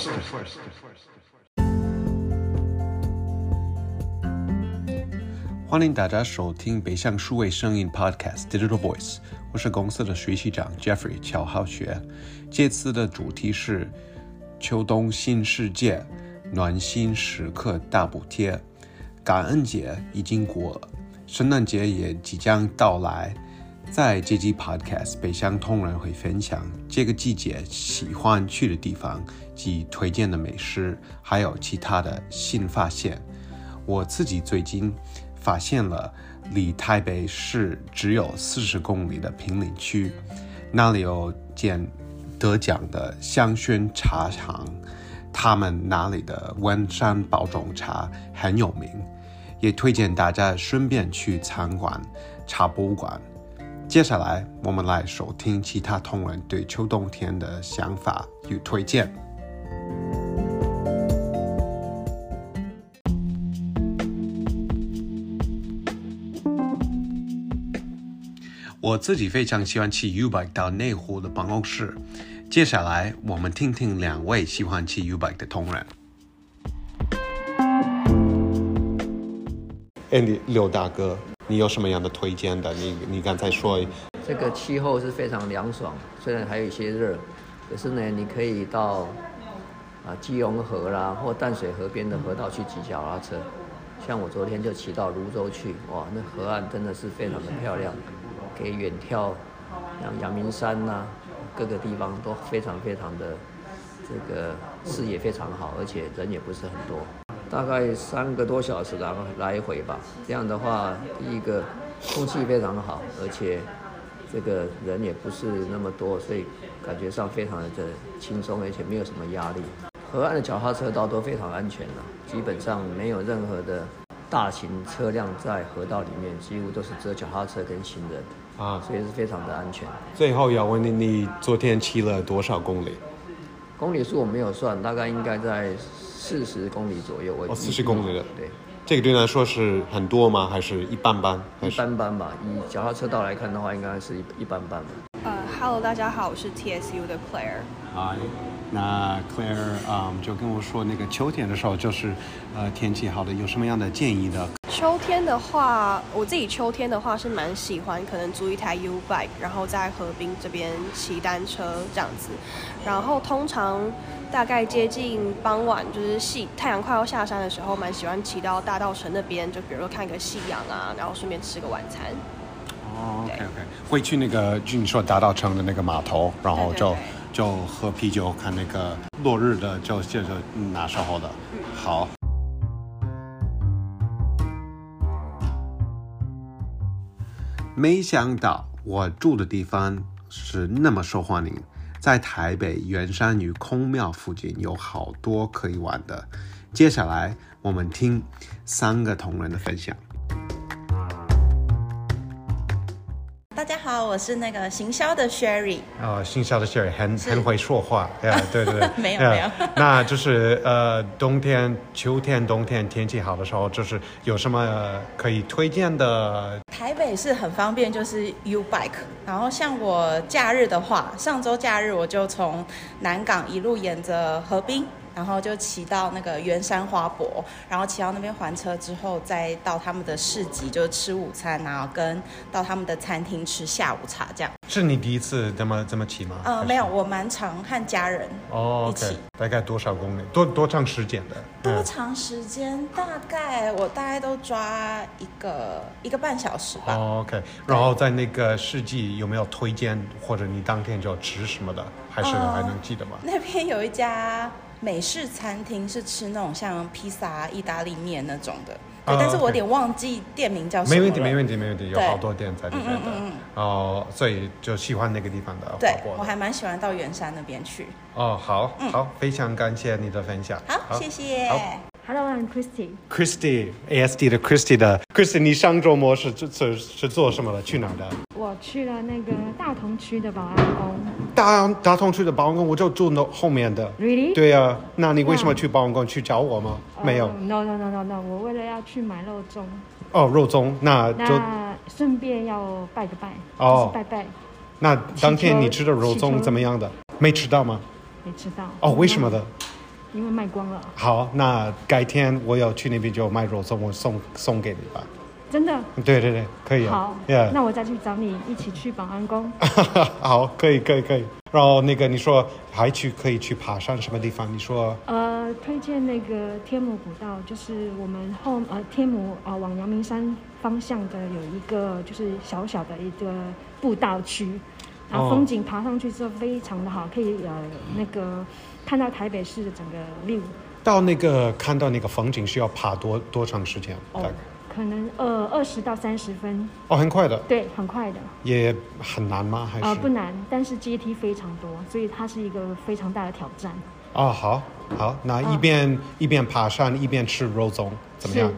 first. 欢迎大家收听北向数位声音 Podcast Digital Voice，我是公司的学习长 Jeffrey 乔浩学。这次的主题是秋冬新世界暖心时刻大补贴。感恩节已经过了，圣诞节也即将到来。在这期 Podcast，北向同仁会分享这个季节喜欢去的地方及推荐的美食，还有其他的新发现。我自己最近。发现了离台北市只有四十公里的平林区，那里有间得奖的香薰茶厂，他们那里的温山包种茶很有名，也推荐大家顺便去参观茶博物馆。接下来，我们来收听其他同仁对秋冬天的想法与推荐。我自己非常喜欢骑 U-bike 到内湖的办公室。接下来，我们听听两位喜欢骑 U-bike 的同仁。Andy 刘大哥，你有什么样的推荐的？你你刚才说这个气候是非常凉爽，虽然还有一些热，可是呢，你可以到啊基隆河啦或淡水河边的河道去骑脚踏车。像我昨天就骑到泸州去，哇，那河岸真的是非常的漂亮。可以远眺，像阳明山呐，各个地方都非常非常的这个视野非常好，而且人也不是很多，大概三个多小时然后来回吧。这样的话，第一个空气非常好，而且这个人也不是那么多，所以感觉上非常的轻松，而且没有什么压力。河岸的脚踏车道都非常安全了，基本上没有任何的大型车辆在河道里面，几乎都是只有脚踏车跟行人。啊，所以是非常的安全。最后要问你，你昨天骑了多少公里？公里数我没有算，大概应该在四十公里左右。哦，四十公里了。对，这个对你来说是很多吗？还是一般般？一般般吧。以脚踏车道来看的话，应该是一一般般吧。呃，Hello，大家好，我是 TSU 的 Claire。Hi，那 Claire，嗯，就跟我说，那个秋天的时候，就是呃天气好的，有什么样的建议的？秋天的话，我自己秋天的话是蛮喜欢，可能租一台 U bike，然后在河滨这边骑单车这样子。然后通常大概接近傍晚，就是夕太阳快要下山的时候，蛮喜欢骑到大道城那边，就比如说看个夕阳啊，然后顺便吃个晚餐。哦，OK OK，会去那个就你说大道城的那个码头，然后就就喝啤酒，看那个落日的，就就是那时候的，好。没想到我住的地方是那么受欢迎，在台北圆山与空庙附近有好多可以玩的。接下来我们听三个同仁的分享。好，我是那个行销的 Sherry。哦，行销的 Sherry 很很会说话，对对对。没有没有。那就是呃，冬天、秋天、冬天天气好的时候，就是有什么可以推荐的？台北是很方便，就是 U Bike。然后像我假日的话，上周假日我就从南港一路沿着河滨。然后就骑到那个圆山花博，然后骑到那边还车之后，再到他们的市集，就是吃午餐然后跟到他们的餐厅吃下午茶，这样。是你第一次这么这么骑吗？呃，没有，我蛮常和家人一起。大概多少公里？多多长时间的？多长时间？大概我大概都抓一个一个半小时吧。OK。然后在那个市集有没有推荐，或者你当天就要吃什么的？还是还能记得吗？那边有一家。美式餐厅是吃那种像披萨、意大利面那种的，对，但是我有点忘记店名叫什么没问题，没问题，没问题，有好多店在那边的，哦，所以就喜欢那个地方的。对，我还蛮喜欢到圆山那边去。哦，好，好，非常感谢你的分享。好，谢谢。Hello，I'm Christy。Christy，ASD 的 Christy 的 Christy，你上周末是是是做什么的？去哪的？我去了那个大同区的保安宫。大大同区的保安宫，我就住那后面的。Really？对呀，那你为什么去保安宫？去找我吗？没有。No，No，No，No，No，我为了要去买肉粽。哦，肉粽，那就顺便要拜个拜。哦，拜拜。那当天你吃的肉粽怎么样的？没吃到吗？没吃到。哦，为什么的？因为卖光了。好，那改天我要去那边就卖肉粽，我送送给你吧。真的？对对对，可以啊。好，那我再去找你一起去保安宫。好，可以可以可以。然后那个你说还去可以去爬山什么地方？你说？呃，推荐那个天母古道，就是我们后呃天母呃往阳明山方向的有一个就是小小的一个步道区，然后风景爬上去之后非常的好，可以呃那个看到台北市的整个 view。到那个看到那个风景需要爬多多长时间？大概？可能呃二十到三十分哦，很快的。对，很快的。也很难吗？还是？呃，不难，但是阶梯非常多，所以它是一个非常大的挑战。哦，好，好，那一边一边爬山一边吃肉粽，怎么样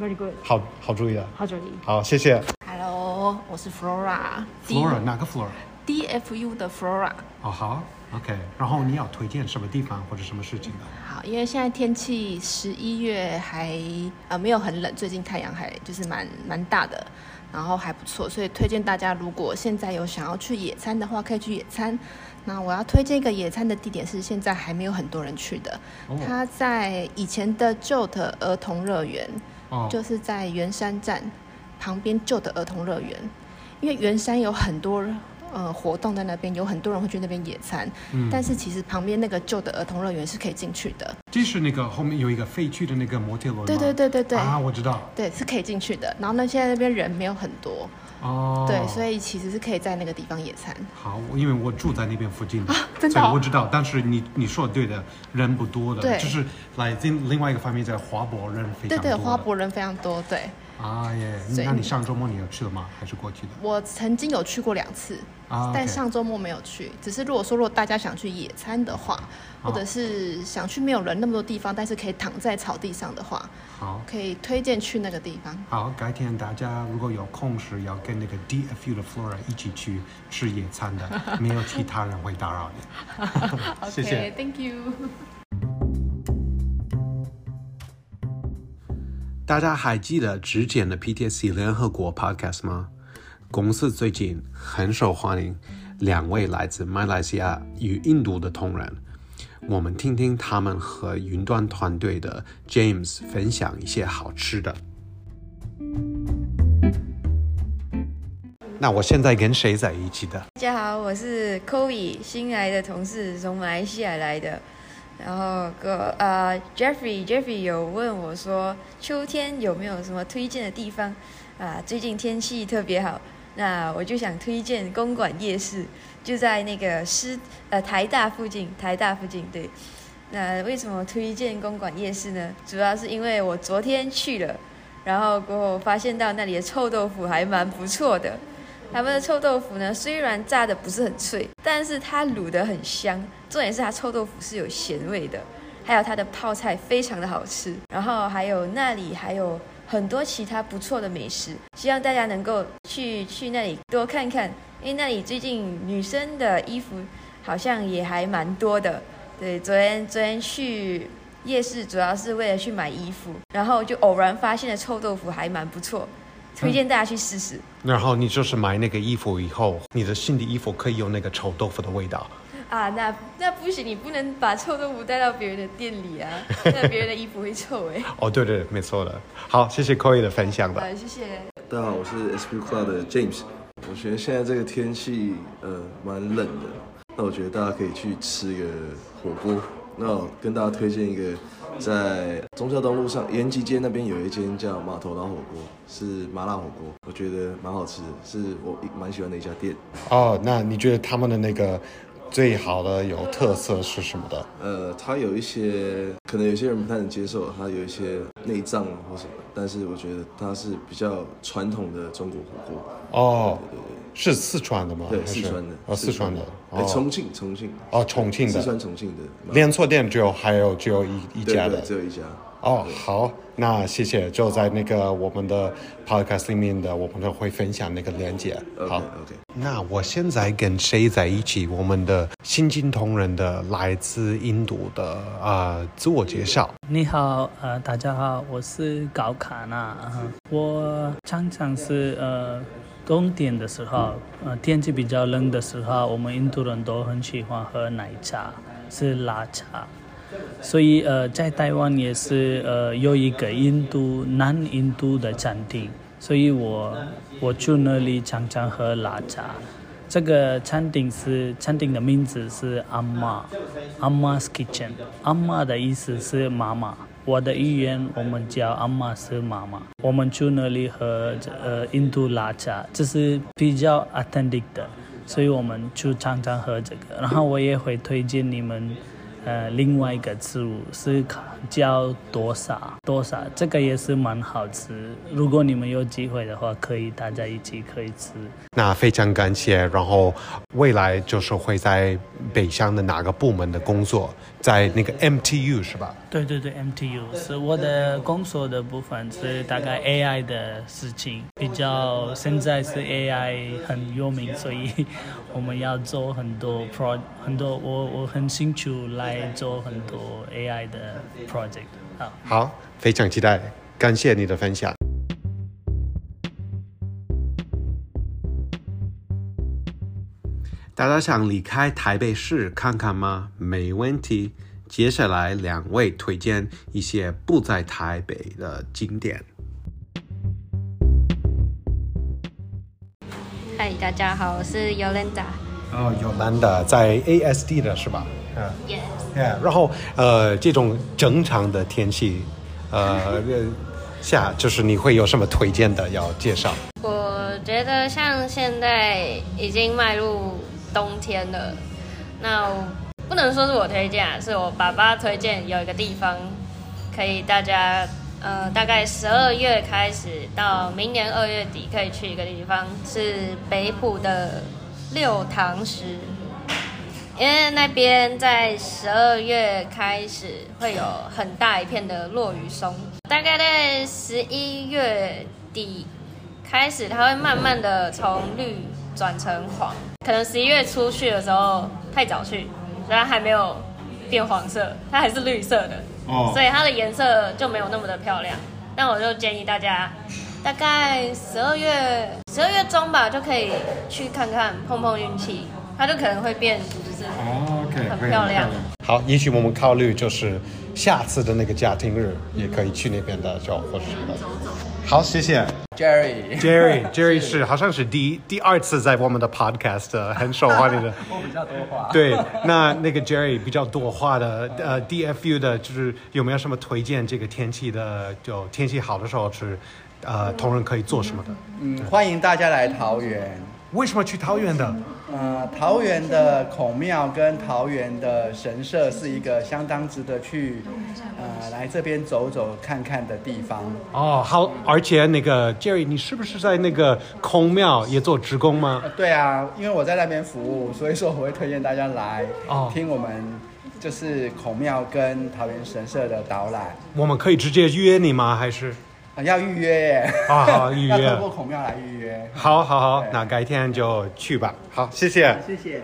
？Very good。好好注意了。好注意。好，谢谢。Hello，我是 Flora。Flora 哪个 Flora？DFU 的 Flora。哦，好。OK，然后你要推荐什么地方或者什么事情呢？好，因为现在天气十一月还呃没有很冷，最近太阳还就是蛮蛮大的，然后还不错，所以推荐大家如果现在有想要去野餐的话，可以去野餐。那我要推荐一个野餐的地点是现在还没有很多人去的，它在以前的旧的儿童乐园，就是在圆山站旁边旧的儿童乐园，因为圆山有很多。呃，活动在那边有很多人会去那边野餐，但是其实旁边那个旧的儿童乐园是可以进去的。这是那个后面有一个废弃的那个摩天轮。对对对对对。啊，我知道。对，是可以进去的。然后呢，现在那边人没有很多。哦。对，所以其实是可以在那个地方野餐。好，因为我住在那边附近。啊，真的。我知道，但是你你说的对的，人不多的。对。就是来另另外一个方面，在华博人非常多。对对，华博人非常多，对。啊耶！那你上周末你有去了吗？还是过去的？我曾经有去过两次，但上周末没有去。只是如果说如果大家想去野餐的话，或者是想去没有人那么多地方，但是可以躺在草地上的话，好，可以推荐去那个地方。好，改天大家如果有空时，要跟那个 DFU 的 Flora 一起去吃野餐的，没有其他人会打扰你。谢谢，Thank you。大家还记得之前的 PTSD 联合国 Podcast 吗？公司最近很受欢迎，两位来自马来西亚与印度的同仁，我们听听他们和云端团队的 James 分享一些好吃的。那我现在跟谁在一起的？大家好，我是 k o e 新来的同事，从马来西亚来的。然后个呃，Jeffrey，Jeffrey 有问我说，秋天有没有什么推荐的地方？啊，最近天气特别好，那我就想推荐公馆夜市，就在那个师呃台大附近，台大附近对。那为什么推荐公馆夜市呢？主要是因为我昨天去了，然后过后发现到那里的臭豆腐还蛮不错的。他们的臭豆腐呢，虽然炸的不是很脆，但是它卤的很香。重点是它臭豆腐是有咸味的，还有它的泡菜非常的好吃。然后还有那里还有很多其他不错的美食，希望大家能够去去那里多看看，因为那里最近女生的衣服好像也还蛮多的。对，昨天昨天去夜市主要是为了去买衣服，然后就偶然发现了臭豆腐还蛮不错，推荐大家去试试。然后你就是买那个衣服以后，你的新的衣服可以有那个臭豆腐的味道。啊，那那不行，你不能把臭豆腐带到别人的店里啊，那别人的衣服会臭哎。哦，对对，没错的。好，谢谢 Koi 的分享吧。好，谢谢。大家好，我是 SP Club 的 James。我觉得现在这个天气呃蛮冷的，那我觉得大家可以去吃一个火锅。那我跟大家推荐一个，在中孝东路上延吉街那边有一间叫码头老火锅，是麻辣火锅，我觉得蛮好吃的，是我蛮喜欢的一家店。哦，那你觉得他们的那个？最好的有特色是什么的？呃，它有一些可能有些人不太能接受，它有一些内脏或什么，但是我觉得它是比较传统的中国火锅。哦，对对对，是四川的吗？对，四川的。哦，四川的。哦，重庆，重庆。哦，重庆的。四川重庆的。连锁店只有还有只有一一家的，只有一家。哦，好，那谢谢，就在那个我们的 podcast 里面的，我们都会分享那个链接。好，OK。那我现在跟谁在一起？我们的新晋同仁的来自印度的啊，自我介绍。你好，呃，大家好，我是高卡纳。我常常是呃，冬天的时候，呃，天气比较冷的时候，我们印度人都很喜欢喝奶茶，是拉茶。所以呃，在台湾也是呃有一个印度南印度的餐厅，所以我我去那里常常喝拉茶。这个餐厅是餐厅的名字是阿妈，阿妈 's kitchen。阿妈的意思是妈妈，我的语言我们叫阿妈是妈妈。我们去那里喝呃印度拉茶，这是比较 authentic 的，所以我们就常常喝这个。然后我也会推荐你们。呃，另外一个植物是叫多沙，多沙这个也是蛮好吃。如果你们有机会的话，可以大家一起可以吃。那非常感谢。然后未来就是会在北乡的哪个部门的工作，在那个 MTU 是吧？对对对，MTU 是我的工作的部分，是大概 AI 的事情。比较现在是 AI 很有名，所以我们要做很多 pro，很多我我很清楚来做很多 AI 的 project。好，好，非常期待，感谢你的分享。大家想离开台北市看看吗？没问题。接下来两位推荐一些不在台北的景点。嗨，大家好，我是 Yolanda。哦，Yolanda 在 ASD 的是吧？嗯，Yeah。然后呃，这种正常的天气，呃，下就是你会有什么推荐的要介绍？我觉得像现在已经迈入冬天了，那。不能说是我推荐啊，是我爸爸推荐有一个地方，可以大家呃大概十二月开始到明年二月底可以去一个地方，是北浦的六堂石，因为那边在十二月开始会有很大一片的落羽松，大概在十一月底开始，它会慢慢的从绿转成黄，可能十一月初去的时候太早去。然后还没有变黄色，它还是绿色的，哦，所以它的颜色就没有那么的漂亮。那我就建议大家，大概十二月十二月中吧，就可以去看看，碰碰运气，它就可能会变，就是很漂亮。好，也许我们考虑就是下次的那个家庭日，也可以去那边的，就或是走走。好，谢谢。Jerry，Jerry，Jerry 是好像是第第二次在我们的 podcast 很受欢迎的。我比较多话。对，那那个 Jerry 比较多话的，呃，DFU 的，就是有没有什么推荐？这个天气的，就天气好的时候是，呃，同仁可以做什么的？嗯，欢迎大家来桃园。为什么去桃园的？呃，桃园的孔庙跟桃园的神社是一个相当值得去，呃，来这边走走看看的地方。哦，好，而且那个 Jerry，你是不是在那个孔庙也做职工吗？对啊，因为我在那边服务，所以说我会推荐大家来听我们就是孔庙跟桃园神社的导览。我们可以直接约你吗？还是？要预约耶！好好预约，要透过孔庙来预约。好，好，好，那改天就去吧。好，谢谢，谢谢。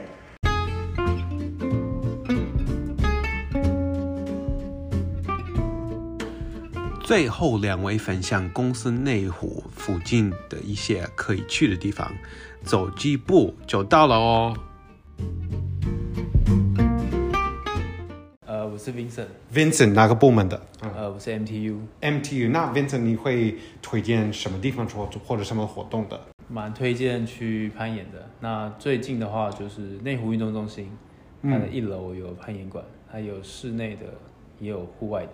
最后两位分享公司内湖附近的一些可以去的地方，走几步就到了哦。我是 Vincent。Vincent 哪个部门的？呃，我是 MTU。MTU，那 Vincent 你会推荐什么地方或或者什么活动的？蛮推荐去攀岩的。那最近的话就是内湖运动中心，它的一楼有攀岩馆，它有室内的，也有户外的。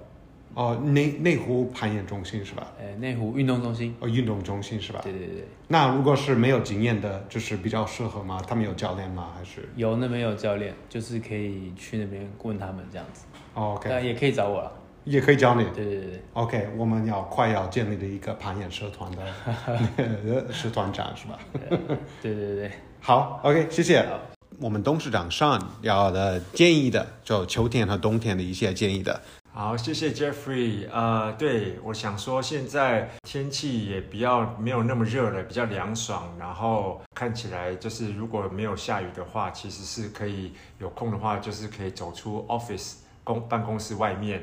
哦，内内湖攀岩中心是吧？呃，内湖运动中心。哦，运动中心是吧？对对对。那如果是没有经验的，就是比较适合吗？他们有教练吗？还是？有那边有教练，就是可以去那边问他们这样子。OK。那也可以找我了。也可以教你。对对对。OK，我们要快要建立的一个攀岩社团的 社团长是吧？对对对。好，OK，谢谢。我们董事长上要的建议的，就秋天和冬天的一些建议的。好，谢谢 Jeffrey。呃，对我想说，现在天气也比较没有那么热了，比较凉爽。然后看起来就是如果没有下雨的话，其实是可以有空的话，就是可以走出 office 公办公室外面。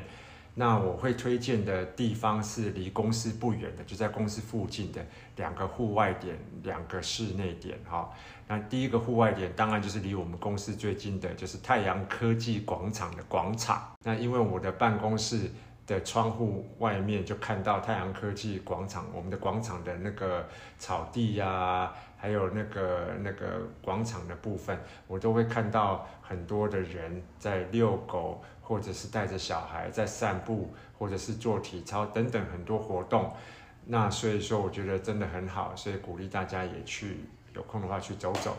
那我会推荐的地方是离公司不远的，就在公司附近的两个户外点，两个室内点哈。那第一个户外点当然就是离我们公司最近的，就是太阳科技广场的广场。那因为我的办公室的窗户外面就看到太阳科技广场，我们的广场的那个草地呀，还有那个那个广场的部分，我都会看到很多的人在遛狗，或者是带着小孩在散步，或者是做体操等等很多活动。那所以说，我觉得真的很好，所以鼓励大家也去。有空的话去走走。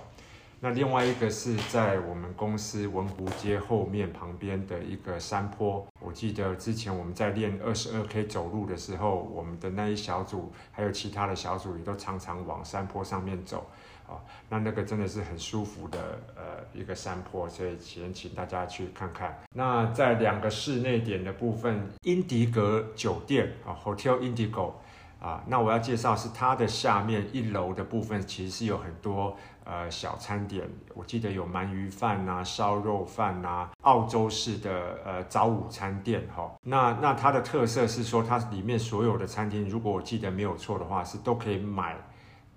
那另外一个是在我们公司文湖街后面旁边的一个山坡。我记得之前我们在练二十二 K 走路的时候，我们的那一小组还有其他的小组也都常常往山坡上面走啊。那那个真的是很舒服的呃一个山坡，所以先请大家去看看。那在两个室内点的部分，英迪格酒店啊，Hotel Indigo。啊，那我要介绍是它的下面一楼的部分，其实是有很多呃小餐点。我记得有鳗鱼饭呐、烧肉饭呐、澳洲式的呃早午餐店哈。那那它的特色是说，它里面所有的餐厅，如果我记得没有错的话，是都可以买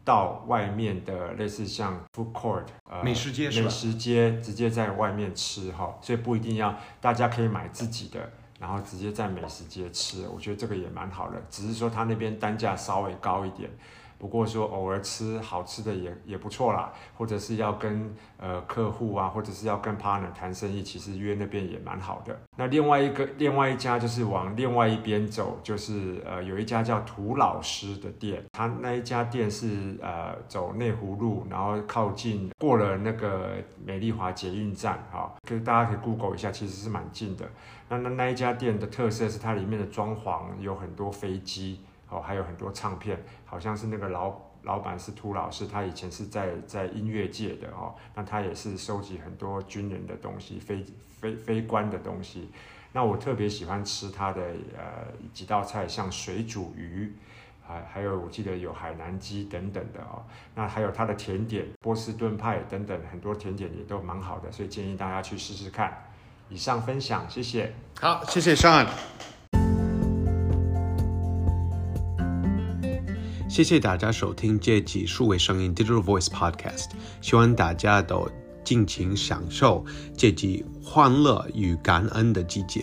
到外面的类似像 food court 呃美食街美食街直接在外面吃哈，所以不一定要大家可以买自己的。然后直接在美食街吃，我觉得这个也蛮好的，只是说它那边单价稍微高一点。不过说偶尔吃好吃的也也不错啦，或者是要跟呃客户啊，或者是要跟 partner 谈生意，其实约那边也蛮好的。那另外一个另外一家就是往另外一边走，就是呃有一家叫涂老师的店，他那一家店是呃走内湖路，然后靠近过了那个美丽华捷运站哈，可大家可以 Google 一下，其实是蛮近的。那那那一家店的特色是它里面的装潢有很多飞机。哦，还有很多唱片，好像是那个老老板是秃老师，他以前是在在音乐界的哦，那他也是收集很多军人的东西、非非非官的东西。那我特别喜欢吃他的呃几道菜，像水煮鱼，还还有我记得有海南鸡等等的哦。那还有他的甜点，波士顿派等等很多甜点也都蛮好的，所以建议大家去试试看。以上分享，谢谢。好，谢谢 Sean。谢谢大家收听这集数位声音 Digital Voice Podcast，希望大家都尽情享受这集欢乐与感恩的季节。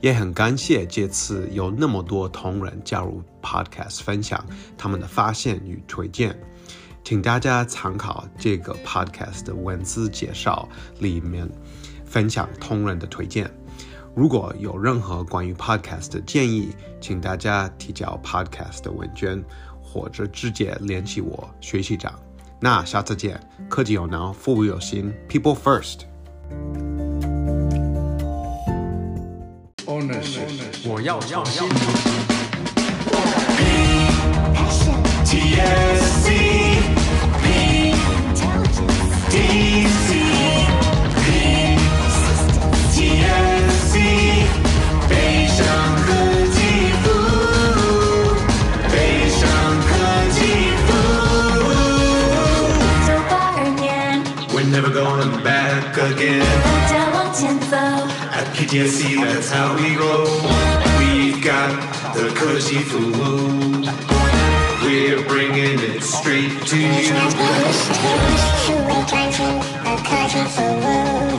也很感谢这次有那么多同仁加入 Podcast 分享他们的发现与推荐，请大家参考这个 Podcast 的文字介绍里面分享同仁的推荐。如果有任何关于 Podcast 的建议，请大家提交 Podcast 的问卷。或者直接联系我学习长。那下次见，科技有脑，服务有心，People First。我要创新。again. At PTSC, that's how we roll. We've got the cushy food. We're bringing it straight to you.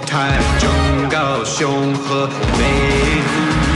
台中、高雄和美